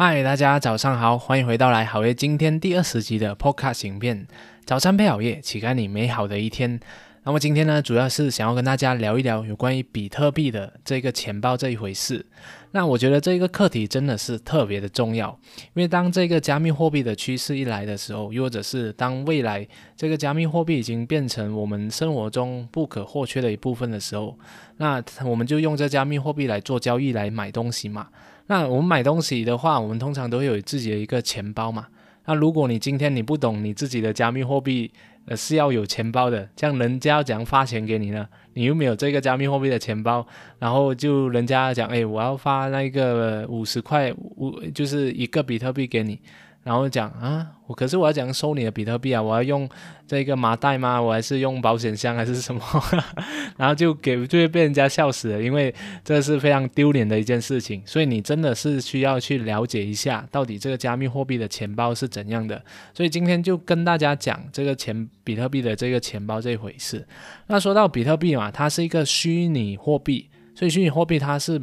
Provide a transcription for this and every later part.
嗨，大家早上好，欢迎回到来好业今天第二十集的 Podcast 影片。早餐配好业，乞丐你美好的一天。那么今天呢，主要是想要跟大家聊一聊有关于比特币的这个钱包这一回事。那我觉得这个课题真的是特别的重要，因为当这个加密货币的趋势一来的时候，又或者是当未来这个加密货币已经变成我们生活中不可或缺的一部分的时候，那我们就用这加密货币来做交易来买东西嘛。那我们买东西的话，我们通常都会有自己的一个钱包嘛。那如果你今天你不懂你自己的加密货币，呃是要有钱包的，这样人家要怎样发钱给你呢？你又没有这个加密货币的钱包，然后就人家讲，哎，我要发那个五十块五，就是一个比特币给你。然后讲啊，我可是我要讲收你的比特币啊，我要用这个麻袋吗？我还是用保险箱还是什么？然后就给就会被人家笑死了，因为这是非常丢脸的一件事情。所以你真的是需要去了解一下，到底这个加密货币的钱包是怎样的。所以今天就跟大家讲这个钱比特币的这个钱包这回事。那说到比特币嘛，它是一个虚拟货币，所以虚拟货币它是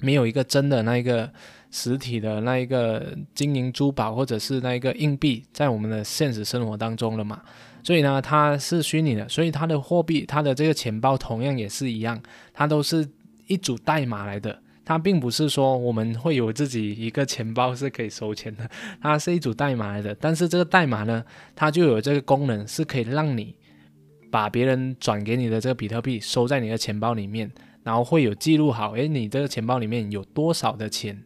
没有一个真的那一个。实体的那一个金银珠宝或者是那一个硬币，在我们的现实生活当中了嘛？所以呢，它是虚拟的，所以它的货币，它的这个钱包同样也是一样，它都是一组代码来的。它并不是说我们会有自己一个钱包是可以收钱的，它是一组代码来的。但是这个代码呢，它就有这个功能，是可以让你把别人转给你的这个比特币收在你的钱包里面，然后会有记录好，诶，你这个钱包里面有多少的钱。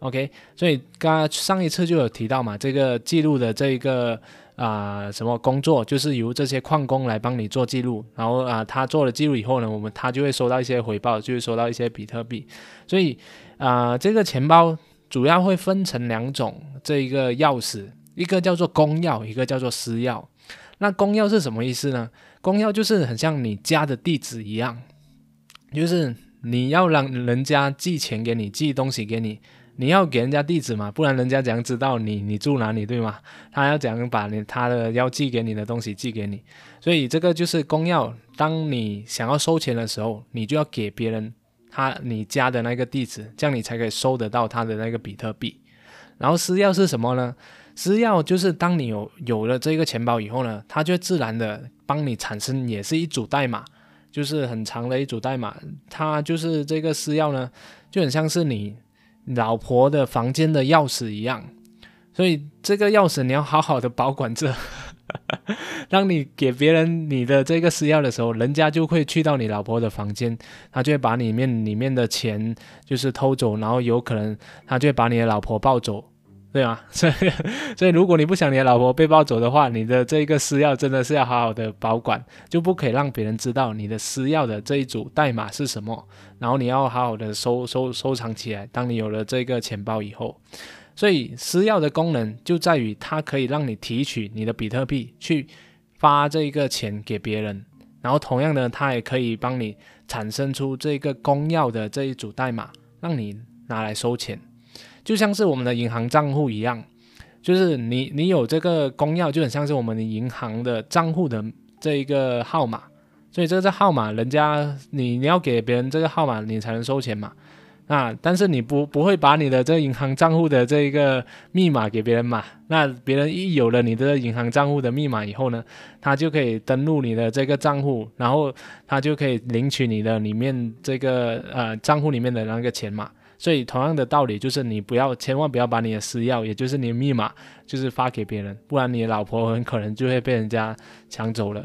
OK，所以刚刚上一次就有提到嘛，这个记录的这一个啊什么工作，就是由这些矿工来帮你做记录，然后啊他做了记录以后呢，我们他就会收到一些回报，就会收到一些比特币。所以啊这个钱包主要会分成两种，这一个钥匙，一个叫做公钥，一个叫做私钥。那公钥是什么意思呢？公钥就是很像你家的地址一样，就是你要让人家寄钱给你，寄东西给你。你要给人家地址嘛，不然人家怎样知道你你住哪里，对吗？他要怎样把你他的要寄给你的东西寄给你？所以这个就是公钥。当你想要收钱的时候，你就要给别人他你家的那个地址，这样你才可以收得到他的那个比特币。然后私钥是什么呢？私钥就是当你有有了这个钱包以后呢，它就自然的帮你产生也是一组代码，就是很长的一组代码。它就是这个私钥呢，就很像是你。老婆的房间的钥匙一样，所以这个钥匙你要好好的保管着。当你给别人你的这个私钥的时候，人家就会去到你老婆的房间，他就会把里面里面的钱就是偷走，然后有可能他就会把你的老婆抱走。对啊，所以所以如果你不想你的老婆被抱走的话，你的这一个私钥真的是要好好的保管，就不可以让别人知道你的私钥的这一组代码是什么。然后你要好好的收收收藏起来。当你有了这个钱包以后，所以私钥的功能就在于它可以让你提取你的比特币去发这个钱给别人，然后同样的，它也可以帮你产生出这个公钥的这一组代码，让你拿来收钱。就像是我们的银行账户一样，就是你你有这个公钥，就很像是我们的银行的账户的这一个号码，所以这个号码，人家你你要给别人这个号码，你才能收钱嘛。啊，但是你不不会把你的这个银行账户的这一个密码给别人嘛？那别人一有了你的银行账户的密码以后呢，他就可以登录你的这个账户，然后他就可以领取你的里面这个呃账户里面的那个钱嘛。所以同样的道理就是，你不要千万不要把你的私钥，也就是你的密码，就是发给别人，不然你老婆很可能就会被人家抢走了。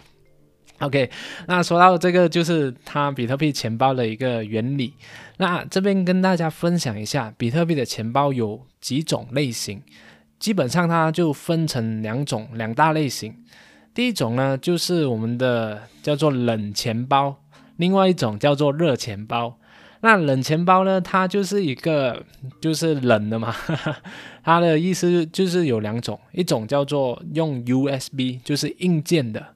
OK，那说到这个，就是它比特币钱包的一个原理。那这边跟大家分享一下，比特币的钱包有几种类型，基本上它就分成两种两大类型。第一种呢，就是我们的叫做冷钱包，另外一种叫做热钱包。那冷钱包呢？它就是一个就是冷的嘛，它的意思就是有两种，一种叫做用 USB，就是硬件的，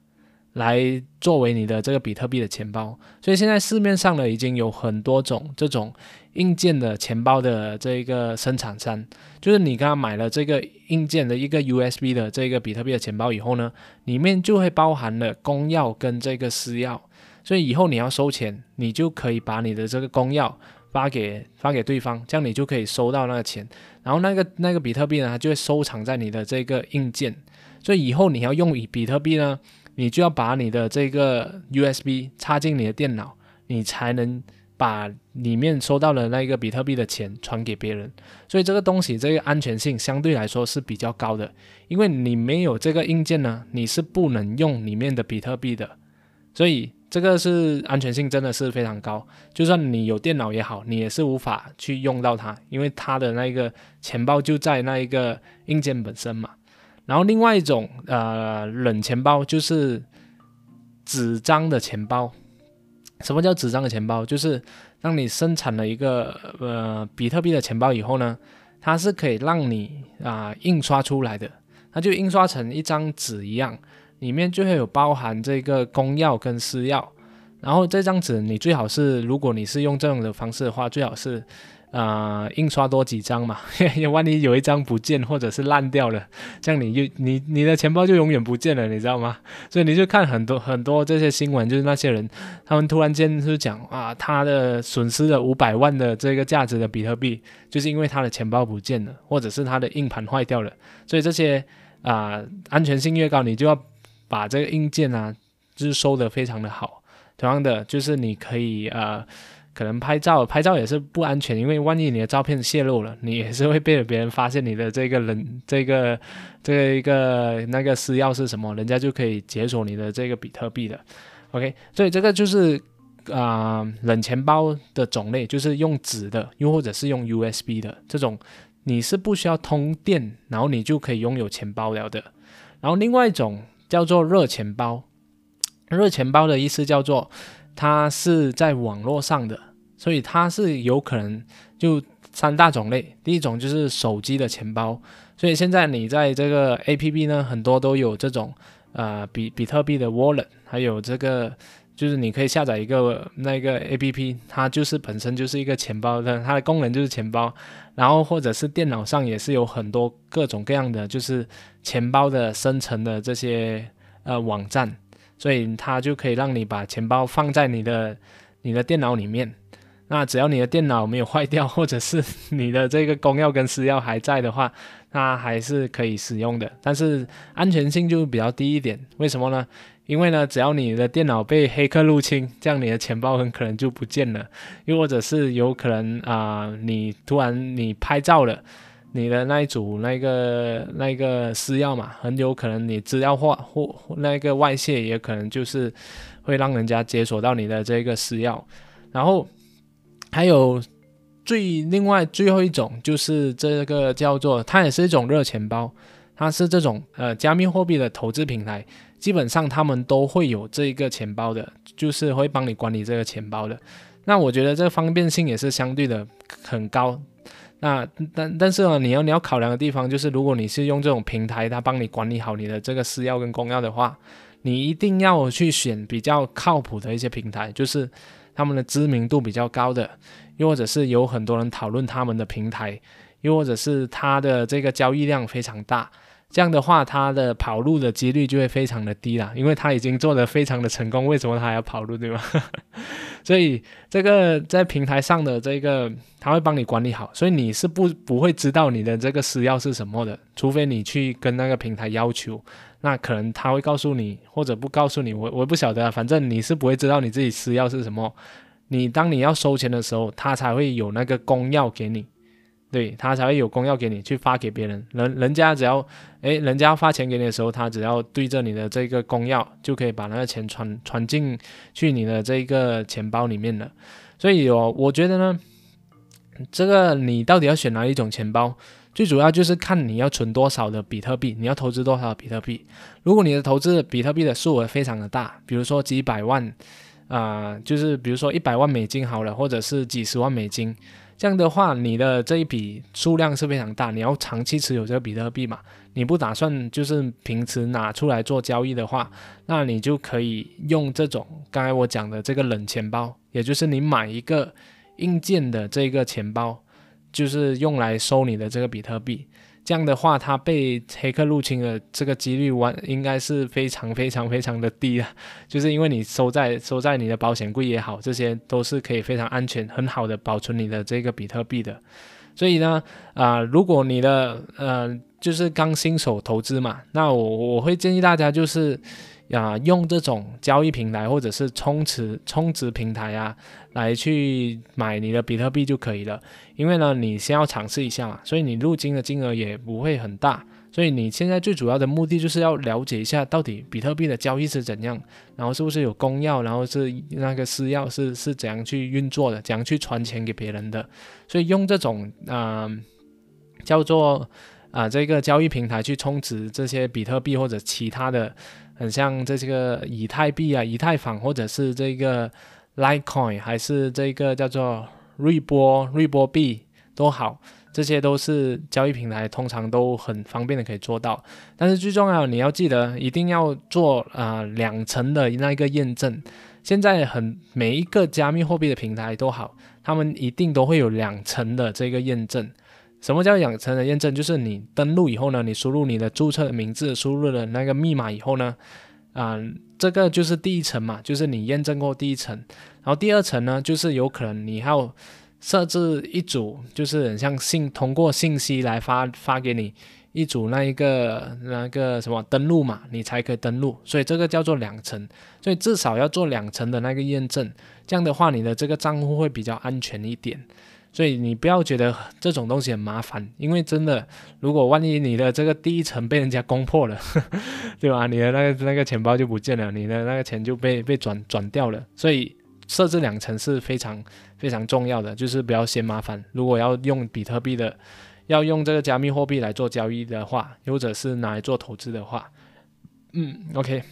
来作为你的这个比特币的钱包。所以现在市面上呢已经有很多种这种硬件的钱包的这一个生产商，就是你刚刚买了这个硬件的一个 USB 的这个比特币的钱包以后呢，里面就会包含了公钥跟这个私钥。所以以后你要收钱，你就可以把你的这个公钥发给发给对方，这样你就可以收到那个钱。然后那个那个比特币呢，它就会收藏在你的这个硬件。所以以后你要用以比特币呢，你就要把你的这个 USB 插进你的电脑，你才能把里面收到的那个比特币的钱传给别人。所以这个东西这个安全性相对来说是比较高的，因为你没有这个硬件呢，你是不能用里面的比特币的。所以这个是安全性真的是非常高，就算你有电脑也好，你也是无法去用到它，因为它的那个钱包就在那一个硬件本身嘛。然后另外一种呃冷钱包就是纸张的钱包。什么叫纸张的钱包？就是当你生产了一个呃比特币的钱包以后呢，它是可以让你啊印刷出来的，它就印刷成一张纸一样，里面就会有包含这个公钥跟私钥。然后这张纸你最好是，如果你是用这种的方式的话，最好是。啊，印刷多几张嘛，万一有一张不见或者是烂掉了，这样你就你你的钱包就永远不见了，你知道吗？所以你就看很多很多这些新闻，就是那些人他们突然间就讲啊，他的损失了五百万的这个价值的比特币，就是因为他的钱包不见了，或者是他的硬盘坏掉了。所以这些啊，安全性越高，你就要把这个硬件啊，就是收的非常的好。同样的，就是你可以啊。可能拍照，拍照也是不安全，因为万一你的照片泄露了，你也是会被别人发现你的这个人，这个这个一个那个私钥是什么，人家就可以解锁你的这个比特币的。OK，所以这个就是啊冷钱包的种类，就是用纸的，又或者是用 USB 的这种，你是不需要通电，然后你就可以拥有钱包了的。然后另外一种叫做热钱包，热钱包的意思叫做。它是在网络上的，所以它是有可能就三大种类。第一种就是手机的钱包，所以现在你在这个 A P P 呢，很多都有这种呃比比特币的 Wallet，还有这个就是你可以下载一个那个 A P P，它就是本身就是一个钱包的，它的功能就是钱包。然后或者是电脑上也是有很多各种各样的就是钱包的生成的这些呃网站。所以它就可以让你把钱包放在你的你的电脑里面，那只要你的电脑没有坏掉，或者是你的这个公钥跟私钥还在的话，那还是可以使用的。但是安全性就比较低一点。为什么呢？因为呢，只要你的电脑被黑客入侵，这样你的钱包很可能就不见了，又或者是有可能啊，你突然你拍照了。你的那一组那个那个私钥嘛，很有可能你资料化或那个外泄，也可能就是会让人家解锁到你的这个私钥。然后还有最另外最后一种就是这个叫做，它也是一种热钱包，它是这种呃加密货币的投资平台，基本上他们都会有这一个钱包的，就是会帮你管理这个钱包的。那我觉得这个方便性也是相对的很高。那但但是呢，你要你要考量的地方就是，如果你是用这种平台，它帮你管理好你的这个私钥跟公钥的话，你一定要去选比较靠谱的一些平台，就是他们的知名度比较高的，又或者是有很多人讨论他们的平台，又或者是它的这个交易量非常大。这样的话，它的跑路的几率就会非常的低了，因为它已经做得非常的成功，为什么它还要跑路，对吧？所以这个在平台上的这个，他会帮你管理好，所以你是不不会知道你的这个私钥是什么的，除非你去跟那个平台要求，那可能他会告诉你，或者不告诉你，我我不晓得啊，反正你是不会知道你自己私钥是什么。你当你要收钱的时候，他才会有那个公钥给你。对他才会有公钥给你去发给别人，人人家只要诶，人家发钱给你的时候，他只要对着你的这个公钥，就可以把那个钱传传进去你的这个钱包里面了。所以，我我觉得呢，这个你到底要选哪一种钱包，最主要就是看你要存多少的比特币，你要投资多少比特币。如果你的投资比特币的数额非常的大，比如说几百万啊，就是比如说一百万美金好了，或者是几十万美金。这样的话，你的这一笔数量是非常大，你要长期持有这个比特币嘛？你不打算就是平时拿出来做交易的话，那你就可以用这种刚才我讲的这个冷钱包，也就是你买一个硬件的这个钱包，就是用来收你的这个比特币。这样的话，它被黑客入侵的这个几率完应该是非常非常非常的低啊，就是因为你收在收在你的保险柜也好，这些都是可以非常安全、很好的保存你的这个比特币的。所以呢，啊，如果你的呃就是刚新手投资嘛，那我我会建议大家就是。啊，用这种交易平台或者是充值充值平台啊，来去买你的比特币就可以了。因为呢，你先要尝试一下嘛，所以你入金的金额也不会很大。所以你现在最主要的目的就是要了解一下到底比特币的交易是怎样，然后是不是有公钥，然后是那个私钥是是怎样去运作的，怎样去传钱给别人的。所以用这种啊叫做啊这个交易平台去充值这些比特币或者其他的。很像这个以太币啊、以太坊，或者是这个 Litecoin，还是这个叫做瑞波、瑞波币都好，这些都是交易平台，通常都很方便的可以做到。但是最重要，你要记得一定要做啊两层的那一个验证。现在很每一个加密货币的平台都好，他们一定都会有两层的这个验证。什么叫养成的验证？就是你登录以后呢，你输入你的注册名字，输入了那个密码以后呢，啊，这个就是第一层嘛，就是你验证过第一层。然后第二层呢，就是有可能你要设置一组，就是很像信通过信息来发发给你一组那一个那个什么登录码，你才可以登录。所以这个叫做两层，所以至少要做两层的那个验证，这样的话你的这个账户会比较安全一点。所以你不要觉得这种东西很麻烦，因为真的，如果万一你的这个第一层被人家攻破了，对吧？你的那个那个钱包就不见了，你的那个钱就被被转转掉了。所以设置两层是非常非常重要的，就是不要嫌麻烦。如果要用比特币的，要用这个加密货币来做交易的话，或者是拿来做投资的话，嗯，OK，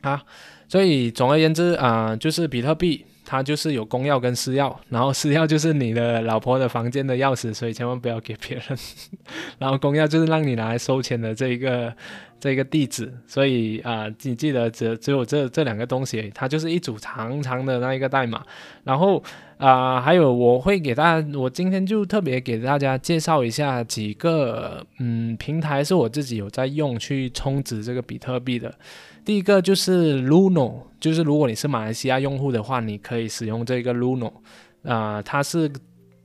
好。所以总而言之啊，就是比特币。它就是有公钥跟私钥，然后私钥就是你的老婆的房间的钥匙，所以千万不要给别人。然后公钥就是让你拿来收钱的这一个这个地址，所以啊，你记得只只有这这两个东西，它就是一组长长的那一个代码。然后啊，还有我会给大家，我今天就特别给大家介绍一下几个嗯平台是我自己有在用去充值这个比特币的。第一个就是 Luno，就是如果你是马来西亚用户的话，你可以使用这个 Luno，啊，它是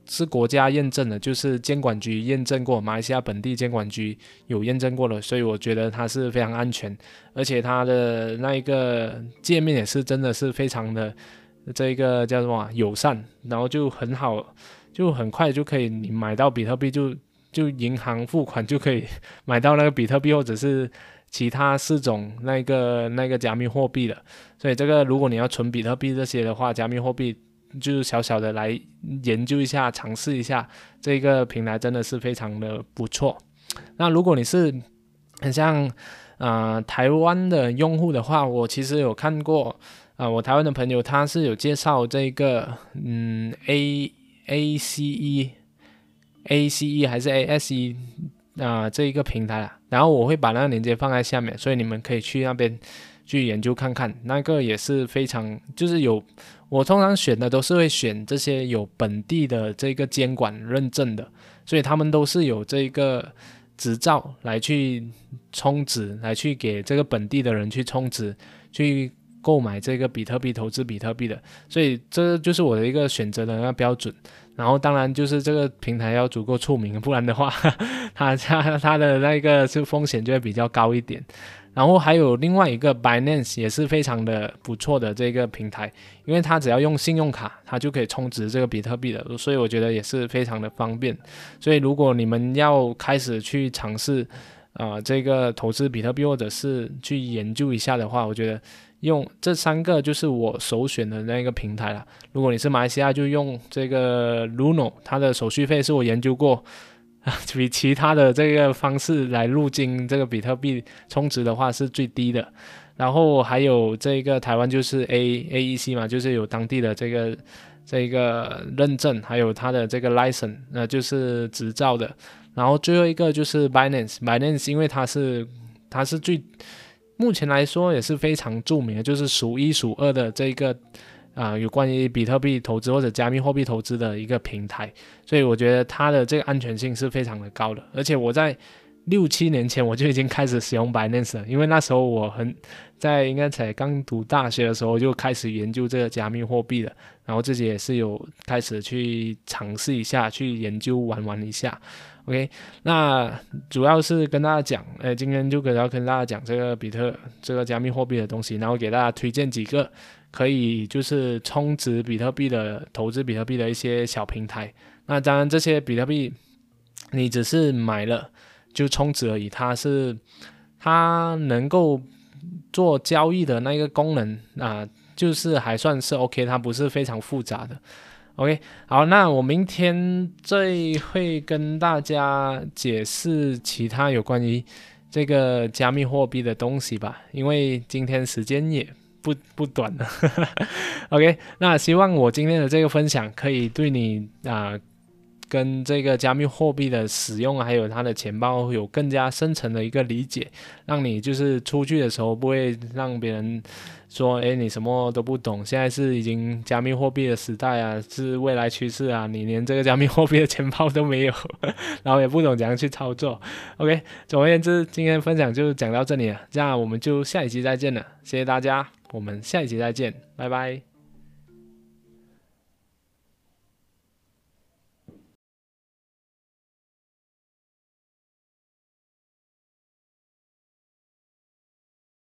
是国家验证的，就是监管局验证过，马来西亚本地监管局有验证过了，所以我觉得它是非常安全，而且它的那一个界面也是真的是非常的这一个叫什么友善，然后就很好，就很快就可以你买到比特币就就银行付款就可以买到那个比特币或者是。其他四种那个那个加密货币的，所以这个如果你要存比特币这些的话，加密货币就是小小的来研究一下，尝试一下这个平台真的是非常的不错。那如果你是很像啊台湾的用户的话，我其实有看过啊，我台湾的朋友他是有介绍这个嗯 A A C E A C E 还是 A S E。啊，这一个平台啊，然后我会把那个链接放在下面，所以你们可以去那边去研究看看。那个也是非常，就是有我通常选的都是会选这些有本地的这个监管认证的，所以他们都是有这个执照来去充值，来去给这个本地的人去充值，去购买这个比特币投资比特币的，所以这就是我的一个选择的那个标准。然后当然就是这个平台要足够出名，不然的话，它它它的那个是风险就会比较高一点。然后还有另外一个 Binance 也是非常的不错的这个平台，因为它只要用信用卡，它就可以充值这个比特币的，所以我觉得也是非常的方便。所以如果你们要开始去尝试啊这个投资比特币或者是去研究一下的话，我觉得。用这三个就是我首选的那一个平台了。如果你是马来西亚，就用这个 Luno，它的手续费是我研究过，比其他的这个方式来入金这个比特币充值的话是最低的。然后还有这个台湾就是 A AEC 嘛，就是有当地的这个这个认证，还有它的这个 license，那就是执照的。然后最后一个就是 Binance，Binance 因为它是它是最。目前来说也是非常著名的，就是数一数二的这个啊有关于比特币投资或者加密货币投资的一个平台，所以我觉得它的这个安全性是非常的高的。而且我在六七年前我就已经开始使用 Binance 了，因为那时候我很在应该才刚读大学的时候就开始研究这个加密货币了，然后自己也是有开始去尝试一下，去研究玩玩一下。OK，那主要是跟大家讲，呃，今天就跟要跟大家讲这个比特这个加密货币的东西，然后给大家推荐几个可以就是充值比特币的投资比特币的一些小平台。那当然这些比特币你只是买了。就充值而已，它是它能够做交易的那个功能啊，就是还算是 OK，它不是非常复杂的。OK，好，那我明天再会跟大家解释其他有关于这个加密货币的东西吧，因为今天时间也不不短了。OK，那希望我今天的这个分享可以对你啊。跟这个加密货币的使用，还有它的钱包有更加深层的一个理解，让你就是出去的时候不会让别人说，哎，你什么都不懂。现在是已经加密货币的时代啊，是未来趋势啊，你连这个加密货币的钱包都没有，然后也不懂怎样去操作。OK，总而言之，今天分享就讲到这里了，这样我们就下一期再见了，谢谢大家，我们下一期再见，拜拜。